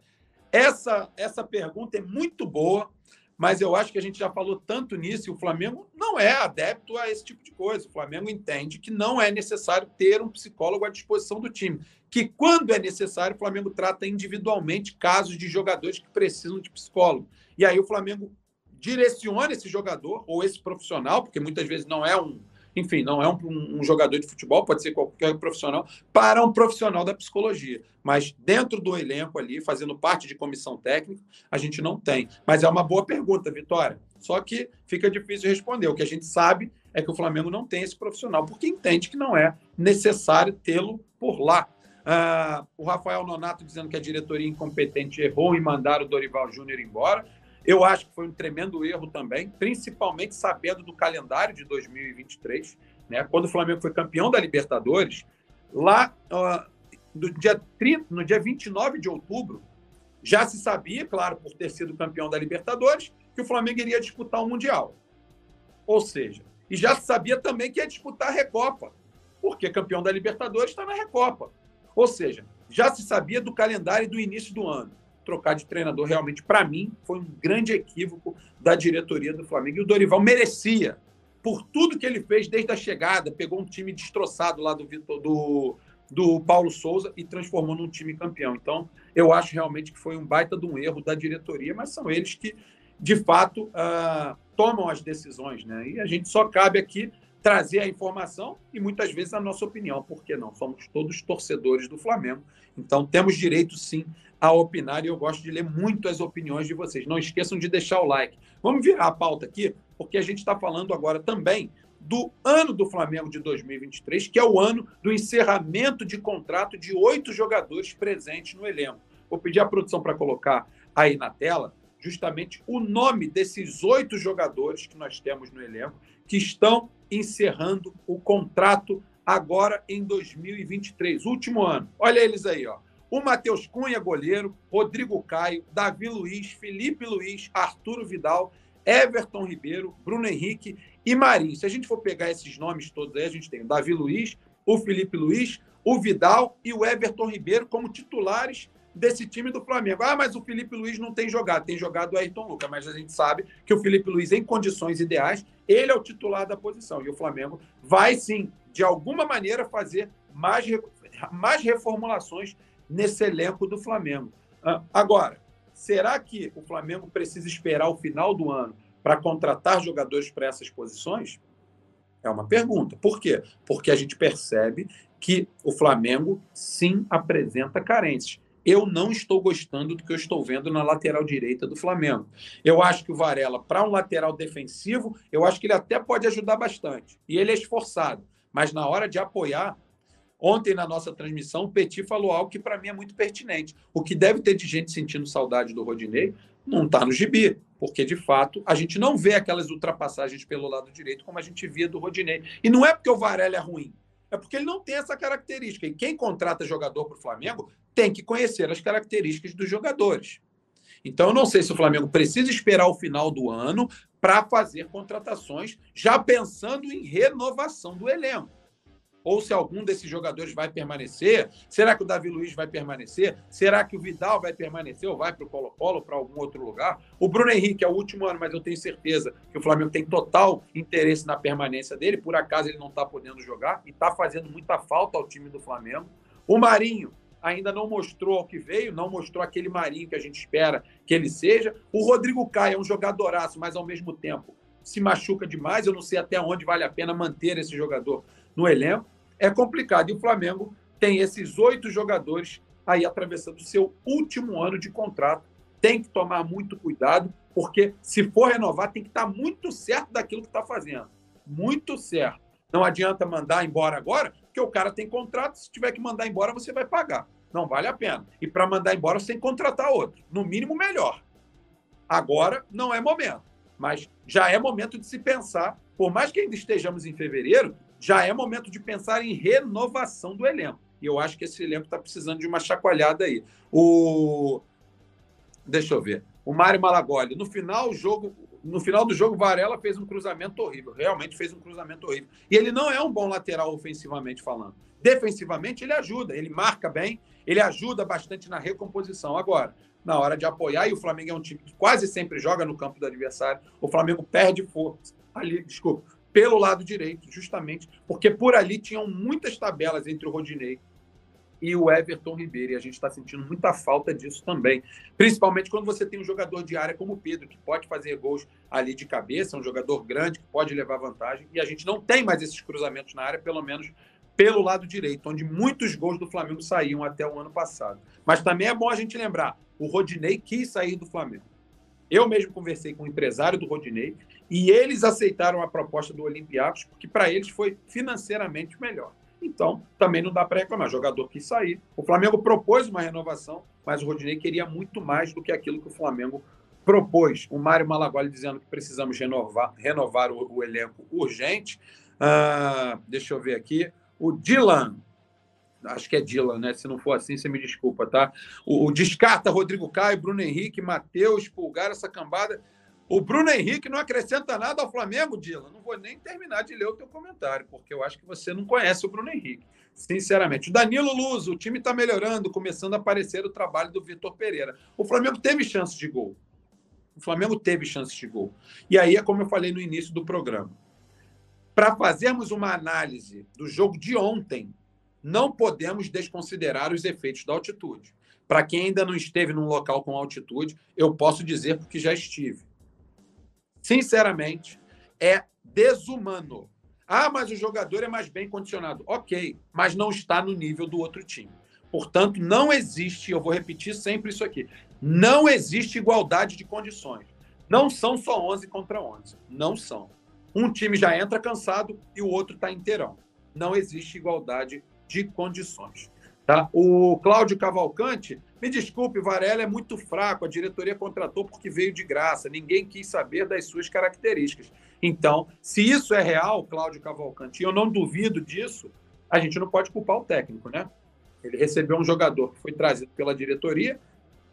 S1: essa, essa pergunta é muito boa, mas eu acho que a gente já falou tanto nisso e o Flamengo não é adepto a esse tipo de coisa. O Flamengo entende que não é necessário ter um psicólogo à disposição do time. Que quando é necessário, o Flamengo trata individualmente casos de jogadores que precisam de psicólogo. E aí o Flamengo direciona esse jogador ou esse profissional, porque muitas vezes não é um enfim, não é um, um, jogador de futebol, pode ser qualquer profissional, para um profissional da psicologia. Mas dentro do elenco ali, fazendo parte de comissão técnica, a gente não tem. Mas é uma boa pergunta, Vitória. Só que fica difícil responder. O que a gente sabe é que o Flamengo não tem esse profissional, porque entende que não é necessário tê-lo por lá. Uh, o Rafael Nonato dizendo que a diretoria incompetente errou em mandar o Dorival Júnior embora. Eu acho que foi um tremendo erro também, principalmente sabendo do calendário de 2023. Né? Quando o Flamengo foi campeão da Libertadores, lá uh, no, dia 30, no dia 29 de outubro, já se sabia, claro, por ter sido campeão da Libertadores, que o Flamengo iria disputar o Mundial. Ou seja, e já se sabia também que ia disputar a Recopa, porque campeão da Libertadores está na Recopa. Ou seja, já se sabia do calendário do início do ano. Trocar de treinador realmente, para mim, foi um grande equívoco da diretoria do Flamengo. E o Dorival merecia, por tudo que ele fez desde a chegada, pegou um time destroçado lá do, do, do Paulo Souza e transformou num time campeão. Então, eu acho realmente que foi um baita de um erro da diretoria, mas são eles que, de fato, uh, tomam as decisões. Né? E a gente só cabe aqui trazer a informação e muitas vezes a nossa opinião, porque não somos todos torcedores do Flamengo. Então temos direito sim a opinar e eu gosto de ler muito as opiniões de vocês. Não esqueçam de deixar o like. Vamos virar a pauta aqui, porque a gente está falando agora também do ano do Flamengo de 2023, que é o ano do encerramento de contrato de oito jogadores presentes no elenco. Vou pedir à produção para colocar aí na tela justamente o nome desses oito jogadores que nós temos no elenco que estão encerrando o contrato agora em 2023, último ano. Olha eles aí, ó. O Matheus Cunha, goleiro, Rodrigo Caio, Davi Luiz, Felipe Luiz, Arturo Vidal, Everton Ribeiro, Bruno Henrique e Marinho. Se a gente for pegar esses nomes todos aí, a gente tem o Davi Luiz, o Felipe Luiz, o Vidal e o Everton Ribeiro como titulares desse time do Flamengo. Ah, mas o Felipe Luiz não tem jogado, tem jogado o Ayrton Lucas, mas a gente sabe que o Felipe Luiz, em condições ideais, ele é o titular da posição. E o Flamengo vai sim, de alguma maneira, fazer mais, mais reformulações nesse elenco do Flamengo. Ah, agora, será que o Flamengo precisa esperar o final do ano para contratar jogadores para essas posições? É uma pergunta. Por quê? Porque a gente percebe que o Flamengo sim apresenta carências eu não estou gostando do que eu estou vendo na lateral direita do Flamengo. Eu acho que o Varela, para um lateral defensivo, eu acho que ele até pode ajudar bastante. E ele é esforçado. Mas na hora de apoiar, ontem na nossa transmissão, o Petit falou algo que para mim é muito pertinente. O que deve ter de gente sentindo saudade do Rodinei não está no gibi. Porque, de fato, a gente não vê aquelas ultrapassagens pelo lado direito como a gente via do Rodinei. E não é porque o Varela é ruim é porque ele não tem essa característica. E quem contrata jogador para o Flamengo tem que conhecer as características dos jogadores. Então, eu não sei se o Flamengo precisa esperar o final do ano para fazer contratações, já pensando em renovação do elenco ou se algum desses jogadores vai permanecer. Será que o Davi Luiz vai permanecer? Será que o Vidal vai permanecer ou vai para o Colo-Colo, para algum outro lugar? O Bruno Henrique é o último ano, mas eu tenho certeza que o Flamengo tem total interesse na permanência dele. Por acaso ele não está podendo jogar e está fazendo muita falta ao time do Flamengo. O Marinho ainda não mostrou o que veio, não mostrou aquele Marinho que a gente espera que ele seja. O Rodrigo Caio é um jogadoraço, mas ao mesmo tempo se machuca demais. Eu não sei até onde vale a pena manter esse jogador no elenco, é complicado. E o Flamengo tem esses oito jogadores aí atravessando o seu último ano de contrato. Tem que tomar muito cuidado, porque se for renovar, tem que estar muito certo daquilo que está fazendo. Muito certo. Não adianta mandar embora agora, porque o cara tem contrato. Se tiver que mandar embora, você vai pagar. Não vale a pena. E para mandar embora, você tem que contratar outro. No mínimo, melhor. Agora não é momento. Mas já é momento de se pensar, por mais que ainda estejamos em fevereiro, já é momento de pensar em renovação do elenco. E eu acho que esse elenco está precisando de uma chacoalhada aí. O... Deixa eu ver. O Mário Malagoli, no final, jogo, no final do jogo, Varela fez um cruzamento horrível. Realmente fez um cruzamento horrível. E ele não é um bom lateral ofensivamente falando. Defensivamente, ele ajuda, ele marca bem, ele ajuda bastante na recomposição. Agora, na hora de apoiar, e o Flamengo é um time que quase sempre joga no campo do adversário, o Flamengo perde força. Ali, desculpa, pelo lado direito, justamente porque por ali tinham muitas tabelas entre o Rodinei e o Everton Ribeiro. E a gente está sentindo muita falta disso também. Principalmente quando você tem um jogador de área como o Pedro, que pode fazer gols ali de cabeça, um jogador grande que pode levar vantagem. E a gente não tem mais esses cruzamentos na área, pelo menos pelo lado direito, onde muitos gols do Flamengo saíam até o ano passado. Mas também é bom a gente lembrar: o Rodinei quis sair do Flamengo. Eu mesmo conversei com o empresário do Rodinei e eles aceitaram a proposta do Olympiacos porque para eles foi financeiramente melhor. Então, também não dá para reclamar. O jogador quis sair. O Flamengo propôs uma renovação, mas o Rodinei queria muito mais do que aquilo que o Flamengo propôs. O Mário Malagoli dizendo que precisamos renovar, renovar o, o elenco urgente. Uh, deixa eu ver aqui. O Dylan, acho que é Dylan, né? Se não for assim, você me desculpa, tá? O, o descarta Rodrigo Caio, Bruno Henrique, Matheus, Pulgar, essa cambada. O Bruno Henrique não acrescenta nada ao Flamengo, Dylan. Não vou nem terminar de ler o teu comentário, porque eu acho que você não conhece o Bruno Henrique. Sinceramente. O Danilo Luz, o time está melhorando, começando a aparecer o trabalho do Vitor Pereira. O Flamengo teve chance de gol. O Flamengo teve chance de gol. E aí é como eu falei no início do programa. Para fazermos uma análise do jogo de ontem, não podemos desconsiderar os efeitos da altitude. Para quem ainda não esteve num local com altitude, eu posso dizer porque já estive. Sinceramente, é desumano. Ah, mas o jogador é mais bem condicionado. Ok, mas não está no nível do outro time. Portanto, não existe, eu vou repetir sempre isso aqui, não existe igualdade de condições. Não são só 11 contra 11. Não são. Um time já entra cansado e o outro está inteirão. Não existe igualdade de condições. Tá? O Cláudio Cavalcante, me desculpe, Varela é muito fraco, a diretoria contratou porque veio de graça, ninguém quis saber das suas características. Então, se isso é real, Cláudio Cavalcante, e eu não duvido disso, a gente não pode culpar o técnico, né? Ele recebeu um jogador que foi trazido pela diretoria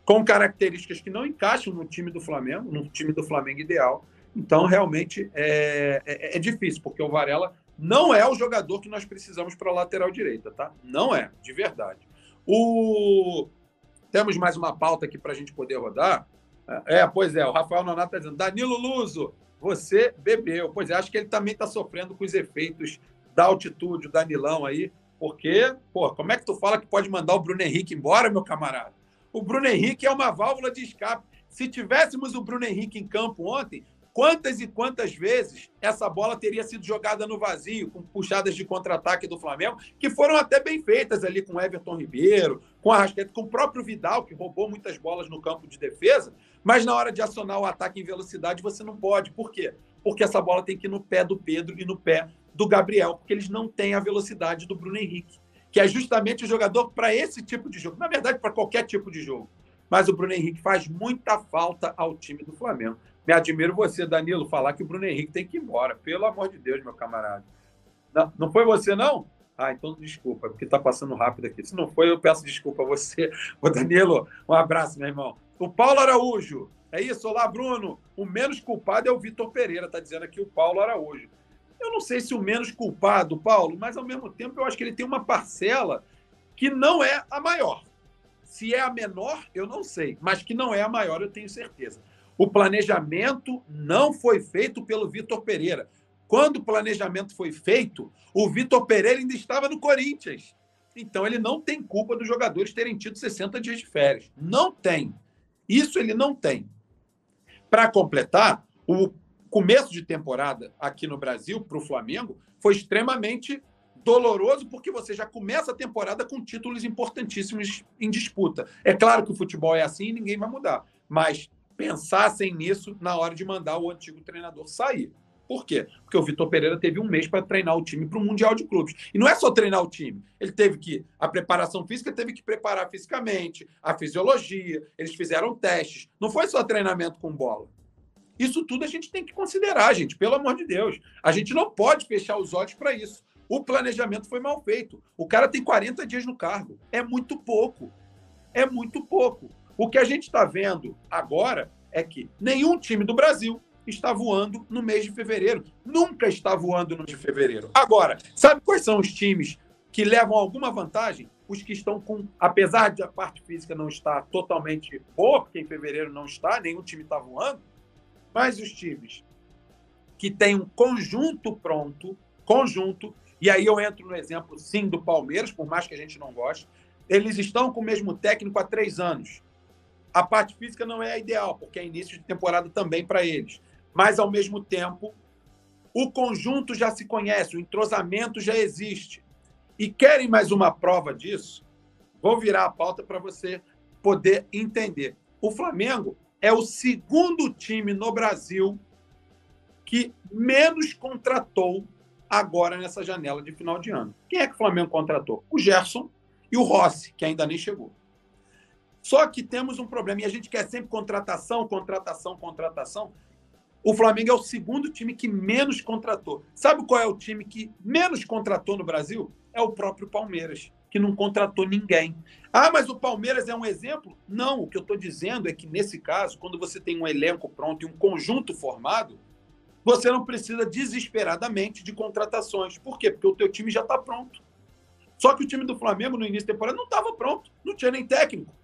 S1: com características que não encaixam no time do Flamengo, no time do Flamengo ideal. Então, realmente, é, é, é difícil, porque o Varela não é o jogador que nós precisamos para a lateral direita, tá? Não é, de verdade. O... Temos mais uma pauta aqui para a gente poder rodar. É, pois é, o Rafael Nonato está dizendo, Danilo Luso, você bebeu. Pois é, acho que ele também está sofrendo com os efeitos da altitude, o Danilão aí, porque, pô, como é que tu fala que pode mandar o Bruno Henrique embora, meu camarada? O Bruno Henrique é uma válvula de escape. Se tivéssemos o Bruno Henrique em campo ontem, Quantas e quantas vezes essa bola teria sido jogada no vazio, com puxadas de contra-ataque do Flamengo, que foram até bem feitas ali com Everton Ribeiro, com a Rasqueta, com o próprio Vidal, que roubou muitas bolas no campo de defesa, mas na hora de acionar o ataque em velocidade você não pode. Por quê? Porque essa bola tem que ir no pé do Pedro e no pé do Gabriel, porque eles não têm a velocidade do Bruno Henrique, que é justamente o jogador para esse tipo de jogo. Na verdade, para qualquer tipo de jogo. Mas o Bruno Henrique faz muita falta ao time do Flamengo. Me admiro você, Danilo, falar que o Bruno Henrique tem que ir embora. Pelo amor de Deus, meu camarada. Não, não foi você, não? Ah, então desculpa, porque está passando rápido aqui. Se não foi, eu peço desculpa a você. <laughs> Ô, Danilo, um abraço, meu irmão. O Paulo Araújo. É isso, olá, Bruno. O menos culpado é o Vitor Pereira, está dizendo aqui o Paulo Araújo. Eu não sei se o menos culpado, Paulo, mas ao mesmo tempo eu acho que ele tem uma parcela que não é a maior. Se é a menor, eu não sei, mas que não é a maior, eu tenho certeza. O planejamento não foi feito pelo Vitor Pereira. Quando o planejamento foi feito, o Vitor Pereira ainda estava no Corinthians. Então ele não tem culpa dos jogadores terem tido 60 dias de férias. Não tem. Isso ele não tem. Para completar, o começo de temporada aqui no Brasil para o Flamengo foi extremamente doloroso porque você já começa a temporada com títulos importantíssimos em disputa. É claro que o futebol é assim e ninguém vai mudar, mas pensassem nisso na hora de mandar o antigo treinador sair. Por quê? Porque o Vitor Pereira teve um mês para treinar o time para o Mundial de Clubes. E não é só treinar o time. Ele teve que. A preparação física teve que preparar fisicamente, a fisiologia, eles fizeram testes. Não foi só treinamento com bola. Isso tudo a gente tem que considerar, gente, pelo amor de Deus. A gente não pode fechar os olhos para isso. O planejamento foi mal feito. O cara tem 40 dias no cargo. É muito pouco. É muito pouco. O que a gente está vendo agora é que nenhum time do Brasil está voando no mês de fevereiro. Nunca está voando no mês de fevereiro. Agora, sabe quais são os times que levam alguma vantagem? Os que estão com, apesar de a parte física não estar totalmente boa, porque em fevereiro não está, nenhum time está voando, mas os times que têm um conjunto pronto, conjunto, e aí eu entro no exemplo, sim, do Palmeiras, por mais que a gente não goste, Eles estão com o mesmo técnico há três anos. A parte física não é a ideal, porque é início de temporada também para eles. Mas, ao mesmo tempo, o conjunto já se conhece, o entrosamento já existe. E querem mais uma prova disso? Vou virar a pauta para você poder entender. O Flamengo é o segundo time no Brasil que menos contratou agora nessa janela de final de ano. Quem é que o Flamengo contratou? O Gerson e o Rossi, que ainda nem chegou. Só que temos um problema, e a gente quer sempre contratação, contratação, contratação. O Flamengo é o segundo time que menos contratou. Sabe qual é o time que menos contratou no Brasil? É o próprio Palmeiras, que não contratou ninguém. Ah, mas o Palmeiras é um exemplo? Não, o que eu estou dizendo é que, nesse caso, quando você tem um elenco pronto e um conjunto formado, você não precisa desesperadamente de contratações. Por quê? Porque o teu time já está pronto. Só que o time do Flamengo, no início da temporada, não estava pronto. Não tinha nem técnico.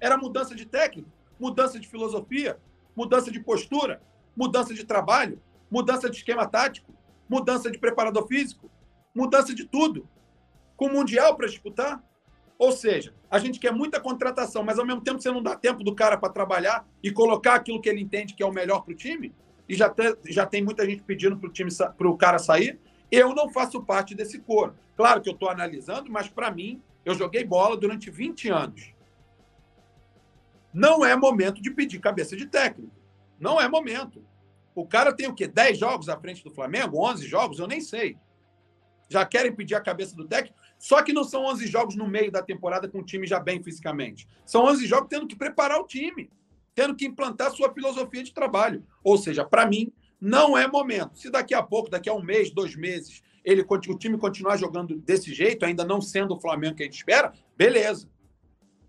S1: Era mudança de técnico, mudança de filosofia, mudança de postura, mudança de trabalho, mudança de esquema tático, mudança de preparador físico, mudança de tudo. Com o Mundial para disputar. Ou seja, a gente quer muita contratação, mas ao mesmo tempo você não dá tempo do cara para trabalhar e colocar aquilo que ele entende que é o melhor para o time. E já, já tem muita gente pedindo para o time para o cara sair. Eu não faço parte desse coro. Claro que eu estou analisando, mas para mim, eu joguei bola durante 20 anos. Não é momento de pedir cabeça de técnico. Não é momento. O cara tem o quê? 10 jogos à frente do Flamengo? 11 jogos? Eu nem sei. Já querem pedir a cabeça do técnico? Só que não são 11 jogos no meio da temporada com o time já bem fisicamente. São 11 jogos tendo que preparar o time, tendo que implantar sua filosofia de trabalho. Ou seja, para mim, não é momento. Se daqui a pouco, daqui a um mês, dois meses, ele, o time continuar jogando desse jeito, ainda não sendo o Flamengo que a gente espera, beleza.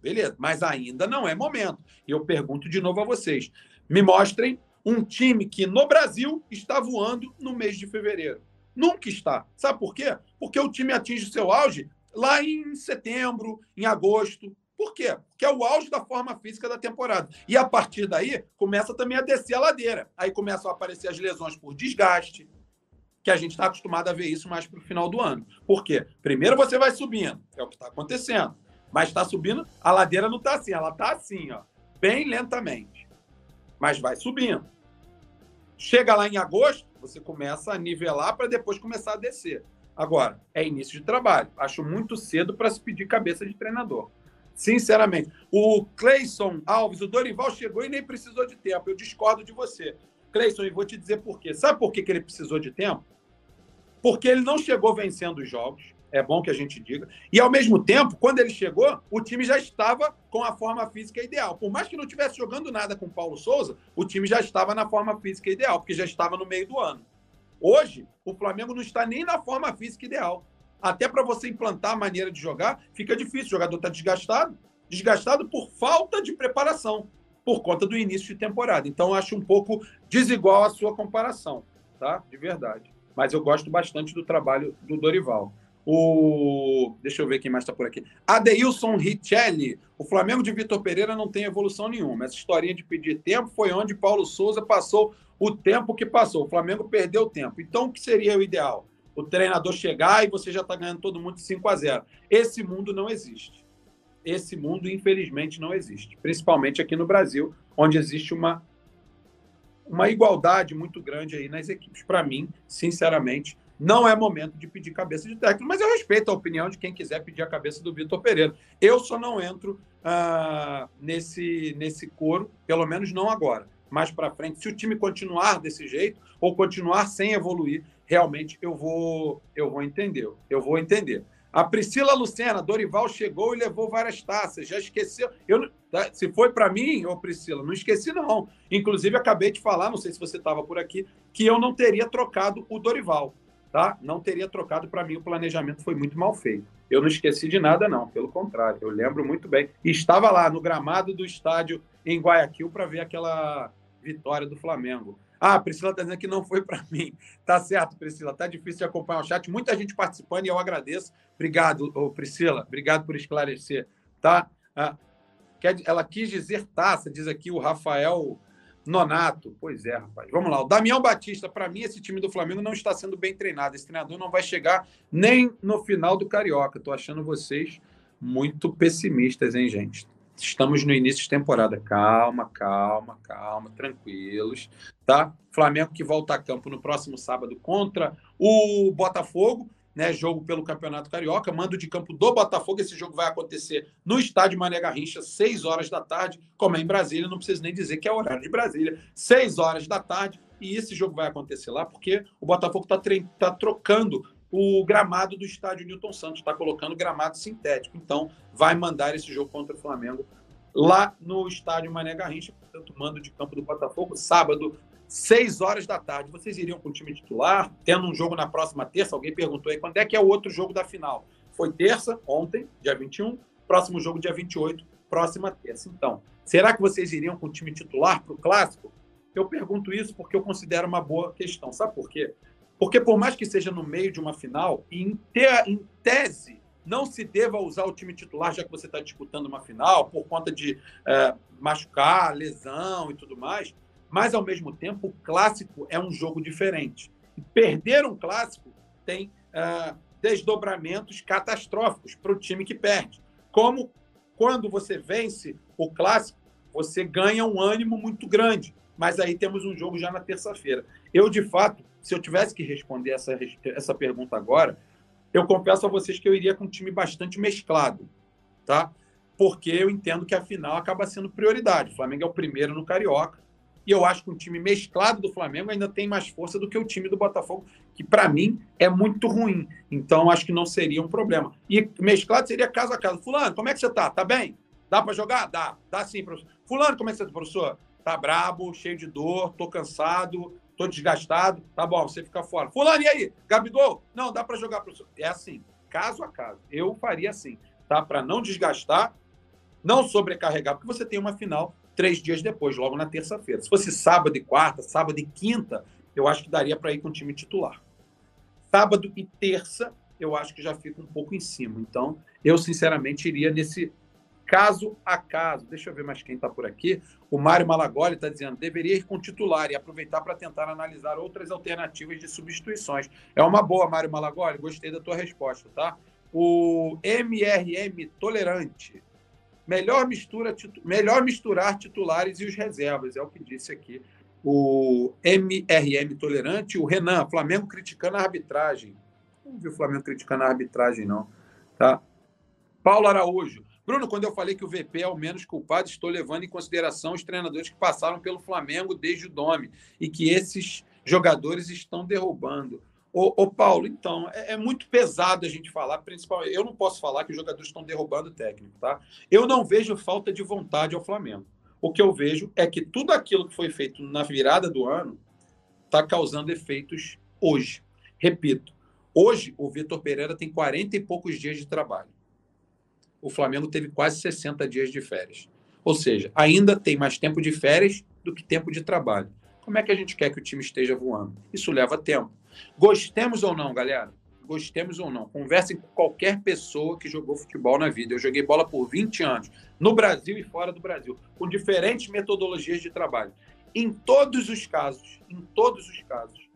S1: Beleza, mas ainda não é momento. E eu pergunto de novo a vocês: me mostrem um time que no Brasil está voando no mês de fevereiro. Nunca está. Sabe por quê? Porque o time atinge o seu auge lá em setembro, em agosto. Por quê? Porque é o auge da forma física da temporada. E a partir daí, começa também a descer a ladeira. Aí começam a aparecer as lesões por desgaste, que a gente está acostumado a ver isso mais para o final do ano. Por quê? Primeiro você vai subindo, é o que está acontecendo. Mas está subindo, a ladeira não está assim, ela está assim, ó, bem lentamente mas vai subindo. Chega lá em agosto, você começa a nivelar para depois começar a descer. Agora, é início de trabalho. Acho muito cedo para se pedir cabeça de treinador. Sinceramente. O Cleison Alves, o Dorival chegou e nem precisou de tempo. Eu discordo de você. Cleison, e vou te dizer por quê. Sabe por que ele precisou de tempo? Porque ele não chegou vencendo os jogos é bom que a gente diga. E, ao mesmo tempo, quando ele chegou, o time já estava com a forma física ideal. Por mais que não estivesse jogando nada com o Paulo Souza, o time já estava na forma física ideal, porque já estava no meio do ano. Hoje, o Flamengo não está nem na forma física ideal. Até para você implantar a maneira de jogar, fica difícil. O jogador está desgastado desgastado por falta de preparação, por conta do início de temporada. Então, acho um pouco desigual a sua comparação, tá? De verdade. Mas eu gosto bastante do trabalho do Dorival. O, deixa eu ver quem mais está por aqui. Adeilson Richelli. O Flamengo de Vitor Pereira não tem evolução nenhuma. Essa historinha de pedir tempo foi onde Paulo Souza passou o tempo que passou. O Flamengo perdeu tempo. Então, o que seria o ideal? O treinador chegar e você já está ganhando todo mundo de 5 a 0. Esse mundo não existe. Esse mundo, infelizmente, não existe. Principalmente aqui no Brasil, onde existe uma, uma igualdade muito grande aí nas equipes. Para mim, sinceramente, não é momento de pedir cabeça de técnico, mas eu respeito a opinião de quem quiser pedir a cabeça do Vitor Pereira. Eu só não entro ah, nesse, nesse coro, pelo menos não agora. Mais para frente, se o time continuar desse jeito ou continuar sem evoluir, realmente eu vou eu vou entender. Eu vou entender. A Priscila Lucena, Dorival chegou e levou várias taças. Já esqueceu? Eu, tá, se foi para mim, ô Priscila, não esqueci não. Inclusive acabei de falar, não sei se você estava por aqui, que eu não teria trocado o Dorival tá? Não teria trocado para mim, o planejamento foi muito mal feito. Eu não esqueci de nada, não, pelo contrário, eu lembro muito bem. Estava lá no gramado do estádio em Guayaquil para ver aquela vitória do Flamengo. Ah, Priscila está dizendo que não foi para mim. Tá certo, Priscila. Tá difícil de acompanhar o chat. Muita gente participando e eu agradeço. Obrigado, Priscila. Obrigado por esclarecer. Tá? Ah, ela quis dizer taça, diz aqui o Rafael Nonato, pois é, rapaz. Vamos lá. O Damião Batista, para mim, esse time do Flamengo não está sendo bem treinado. Esse treinador não vai chegar nem no final do Carioca. Estou achando vocês muito pessimistas, hein, gente? Estamos no início de temporada. Calma, calma, calma, tranquilos, tá? Flamengo que volta a campo no próximo sábado contra o Botafogo, né? Jogo pelo Campeonato Carioca, mando de campo do Botafogo. Esse jogo vai acontecer no estádio Mané Garrincha, 6 horas da tarde, como é em Brasília, não preciso nem dizer que é horário de Brasília, 6 horas da tarde. E esse jogo vai acontecer lá porque o Botafogo está tá trocando o gramado do estádio Newton Santos, está colocando gramado sintético. Então, vai mandar esse jogo contra o Flamengo lá no estádio Mané Garrincha, portanto, mando de campo do Botafogo, sábado, 6 horas da tarde. Vocês iriam com o time titular, tendo um jogo na próxima terça? Alguém perguntou aí quando é que é o outro jogo da final. Foi terça, ontem, dia 21, próximo jogo, dia 28, próxima terça. Então, será que vocês iriam com o time titular para o clássico? Eu pergunto isso porque eu considero uma boa questão. Sabe por quê? Porque por mais que seja no meio de uma final, em, em tese não se deva usar o time titular já que você está disputando uma final por conta de é, machucar, lesão e tudo mais. Mas ao mesmo tempo, o clássico é um jogo diferente. E perder um clássico tem é, desdobramentos catastróficos para o time que perde. Como quando você vence o clássico, você ganha um ânimo muito grande. Mas aí temos um jogo já na terça-feira. Eu, de fato, se eu tivesse que responder essa, essa pergunta agora, eu confesso a vocês que eu iria com um time bastante mesclado, tá? Porque eu entendo que a final acaba sendo prioridade. O Flamengo é o primeiro no Carioca. E eu acho que um time mesclado do Flamengo ainda tem mais força do que o time do Botafogo, que para mim é muito ruim. Então acho que não seria um problema. E mesclado seria caso a caso. Fulano, como é que você tá? Tá bem? Dá para jogar? Dá. Dá sim, professor. Fulano, como é que você tá, professor? Tá brabo, cheio de dor, tô cansado, tô desgastado. Tá bom, você fica fora. Fulano, e aí? Gabigol? Não, dá para jogar, professor. É assim, caso a caso. Eu faria assim, tá? Para não desgastar, não sobrecarregar, porque você tem uma final três dias depois, logo na terça-feira. Se fosse sábado e quarta, sábado e quinta, eu acho que daria para ir com o time titular. Sábado e terça, eu acho que já fica um pouco em cima. Então, eu sinceramente iria nesse caso a caso. Deixa eu ver mais quem está por aqui. O Mário Malagoli está dizendo deveria ir com titular e aproveitar para tentar analisar outras alternativas de substituições. É uma boa, Mário Malagoli. Gostei da tua resposta, tá? O MRM Tolerante. Melhor, mistura, melhor misturar titulares e os reservas, é o que disse aqui o MRM Tolerante. O Renan, Flamengo criticando a arbitragem. Não vi o Flamengo criticando a arbitragem, não. Tá? Paulo Araújo. Bruno, quando eu falei que o VP é o menos culpado, estou levando em consideração os treinadores que passaram pelo Flamengo desde o Dome e que esses jogadores estão derrubando. Ô, ô Paulo, então, é, é, muito pesado a gente falar, principalmente. Eu não posso falar que os jogadores estão derrubando o técnico, tá? Eu não vejo falta de vontade ao Flamengo. O que eu vejo é que tudo aquilo que foi feito na virada do ano está causando efeitos hoje. Repito, hoje o Vitor Pereira tem 40 e poucos dias de trabalho o Flamengo teve quase 60 dias de férias. Ou seja, ainda tem mais tempo de férias do que tempo de trabalho. Como é que a gente quer que o time esteja voando? Isso leva tempo. Gostemos ou não, galera? Gostemos ou não. Conversem com qualquer pessoa que jogou futebol na vida. Eu joguei bola por 20 anos, no Brasil e fora do Brasil, com diferentes metodologias de trabalho. Em todos os casos, em todos os casos,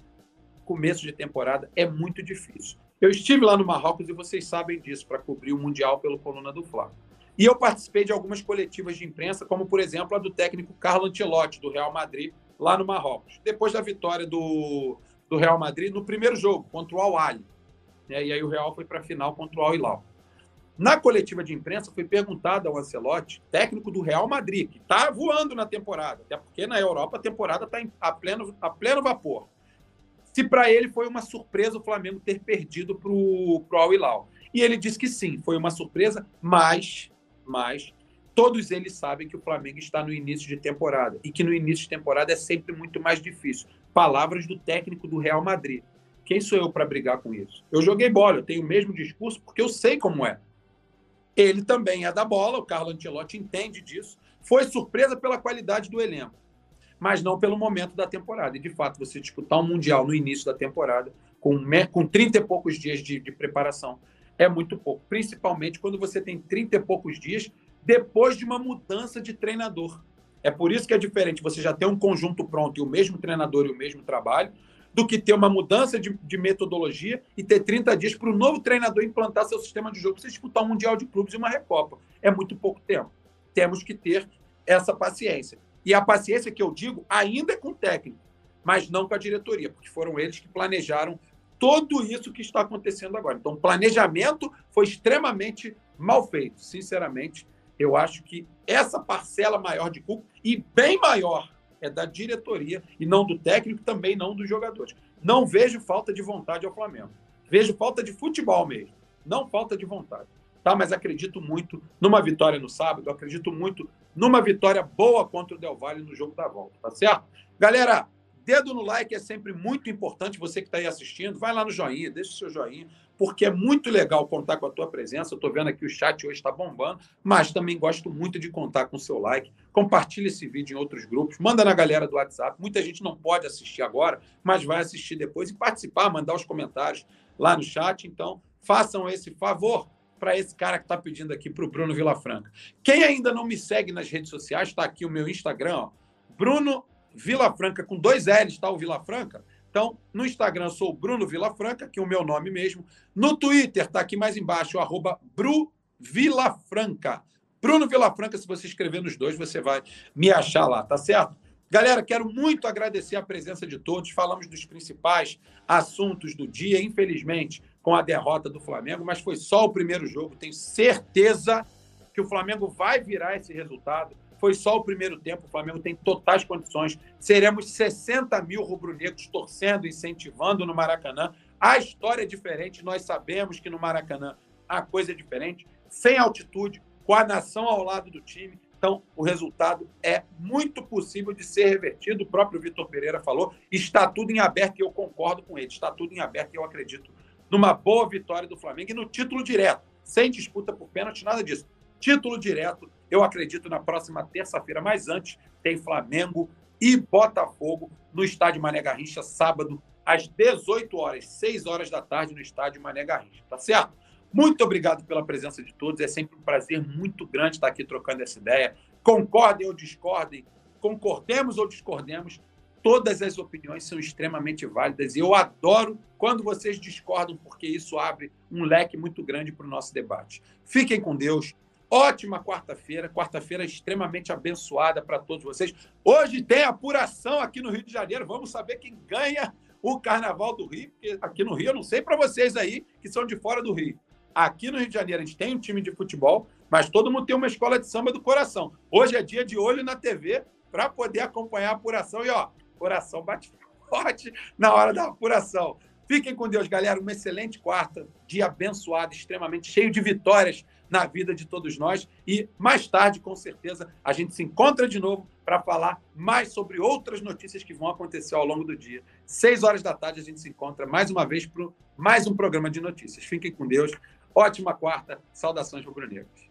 S1: começo de temporada é muito difícil. Eu estive lá no Marrocos e vocês sabem disso, para cobrir o Mundial pelo Coluna do Fla. E eu participei de algumas coletivas de imprensa, como, por exemplo, a do técnico Carlo Ancelotti, do Real Madrid, lá no Marrocos. Depois da vitória do, do Real Madrid no primeiro jogo, contra o Al-Ali. Né? E aí o Real foi para a final contra o Al-Hilal. Na coletiva de imprensa, foi perguntado ao Ancelotti, técnico do Real Madrid, que está voando na temporada, até porque na Europa a temporada está a pleno, a pleno vapor se para ele foi uma surpresa o Flamengo ter perdido para o Al Hilal. E ele disse que sim, foi uma surpresa, mas, mas todos eles sabem que o Flamengo está no início de temporada e que no início de temporada é sempre muito mais difícil. Palavras do técnico do Real Madrid. Quem sou eu para brigar com isso? Eu joguei bola, eu tenho o mesmo discurso porque eu sei como é. Ele também é da bola, o Carlo Ancelotti entende disso. Foi surpresa pela qualidade do elenco mas não pelo momento da temporada. E, de fato, você disputar um Mundial no início da temporada, com, com 30 e poucos dias de, de preparação, é muito pouco. Principalmente quando você tem 30 e poucos dias depois de uma mudança de treinador. É por isso que é diferente você já ter um conjunto pronto e o mesmo treinador e o mesmo trabalho, do que ter uma mudança de, de metodologia e ter 30 dias para o novo treinador implantar seu sistema de jogo para você disputar um Mundial de Clubes e uma Recopa. É muito pouco tempo. Temos que ter essa paciência. E a paciência que eu digo ainda é com o técnico, mas não com a diretoria, porque foram eles que planejaram tudo isso que está acontecendo agora. Então, o planejamento foi extremamente mal feito. Sinceramente, eu acho que essa parcela maior de culpa, e bem maior é da diretoria e não do técnico, também não dos jogadores. Não vejo falta de vontade ao Flamengo. Vejo falta de futebol mesmo, não falta de vontade. Tá, mas acredito muito numa vitória no sábado, acredito muito numa vitória boa contra o Del Valle no jogo da volta, tá certo? Galera, dedo no like é sempre muito importante. Você que está aí assistindo, vai lá no joinha, deixa o seu joinha, porque é muito legal contar com a tua presença. Eu estou vendo aqui o chat hoje está bombando, mas também gosto muito de contar com o seu like. Compartilhe esse vídeo em outros grupos, manda na galera do WhatsApp. Muita gente não pode assistir agora, mas vai assistir depois e participar, mandar os comentários lá no chat. Então, façam esse favor para esse cara que está pedindo aqui para o Bruno Vilafranca. Quem ainda não me segue nas redes sociais, está aqui o meu Instagram, ó, Bruno Vilafranca, com dois L's, tá? O Vilafranca. Então, no Instagram sou Bruno Vilafranca, que é o meu nome mesmo. No Twitter, tá aqui mais embaixo, arroba Bru Vilafranca. Bruno Vilafranca, se você escrever nos dois, você vai me achar lá, tá certo? Galera, quero muito agradecer a presença de todos. Falamos dos principais assuntos do dia, infelizmente, com a derrota do Flamengo, mas foi só o primeiro jogo. Tenho certeza que o Flamengo vai virar esse resultado. Foi só o primeiro tempo, o Flamengo tem totais condições. Seremos 60 mil rubro-negros torcendo, incentivando no Maracanã. A história é diferente, nós sabemos que no Maracanã a coisa é diferente, sem altitude, com a nação ao lado do time. Então, o resultado é muito possível de ser revertido. O próprio Vitor Pereira falou: está tudo em aberto e eu concordo com ele. Está tudo em aberto e eu acredito numa boa vitória do Flamengo e no título direto, sem disputa por pênalti, nada disso. Título direto eu acredito na próxima terça-feira, mas antes tem Flamengo e Botafogo no estádio Mané Garrincha, sábado, às 18 horas, 6 horas da tarde, no estádio Mané Garrincha, tá certo? Muito obrigado pela presença de todos. É sempre um prazer muito grande estar aqui trocando essa ideia. Concordem ou discordem, concordemos ou discordemos, todas as opiniões são extremamente válidas e eu adoro quando vocês discordam, porque isso abre um leque muito grande para o nosso debate. Fiquem com Deus. Ótima quarta-feira, quarta-feira extremamente abençoada para todos vocês. Hoje tem apuração aqui no Rio de Janeiro. Vamos saber quem ganha o Carnaval do Rio, porque aqui no Rio, eu não sei para vocês aí que são de fora do Rio. Aqui no Rio de Janeiro a gente tem um time de futebol, mas todo mundo tem uma escola de samba do coração. Hoje é dia de olho na TV para poder acompanhar a apuração. E ó, coração bate forte na hora da apuração. Fiquem com Deus, galera. Uma excelente quarta, dia abençoado, extremamente cheio de vitórias na vida de todos nós. E mais tarde, com certeza, a gente se encontra de novo para falar mais sobre outras notícias que vão acontecer ao longo do dia. Seis horas da tarde, a gente se encontra mais uma vez para mais um programa de notícias. Fiquem com Deus. Ótima quarta. Saudações rubro-negros.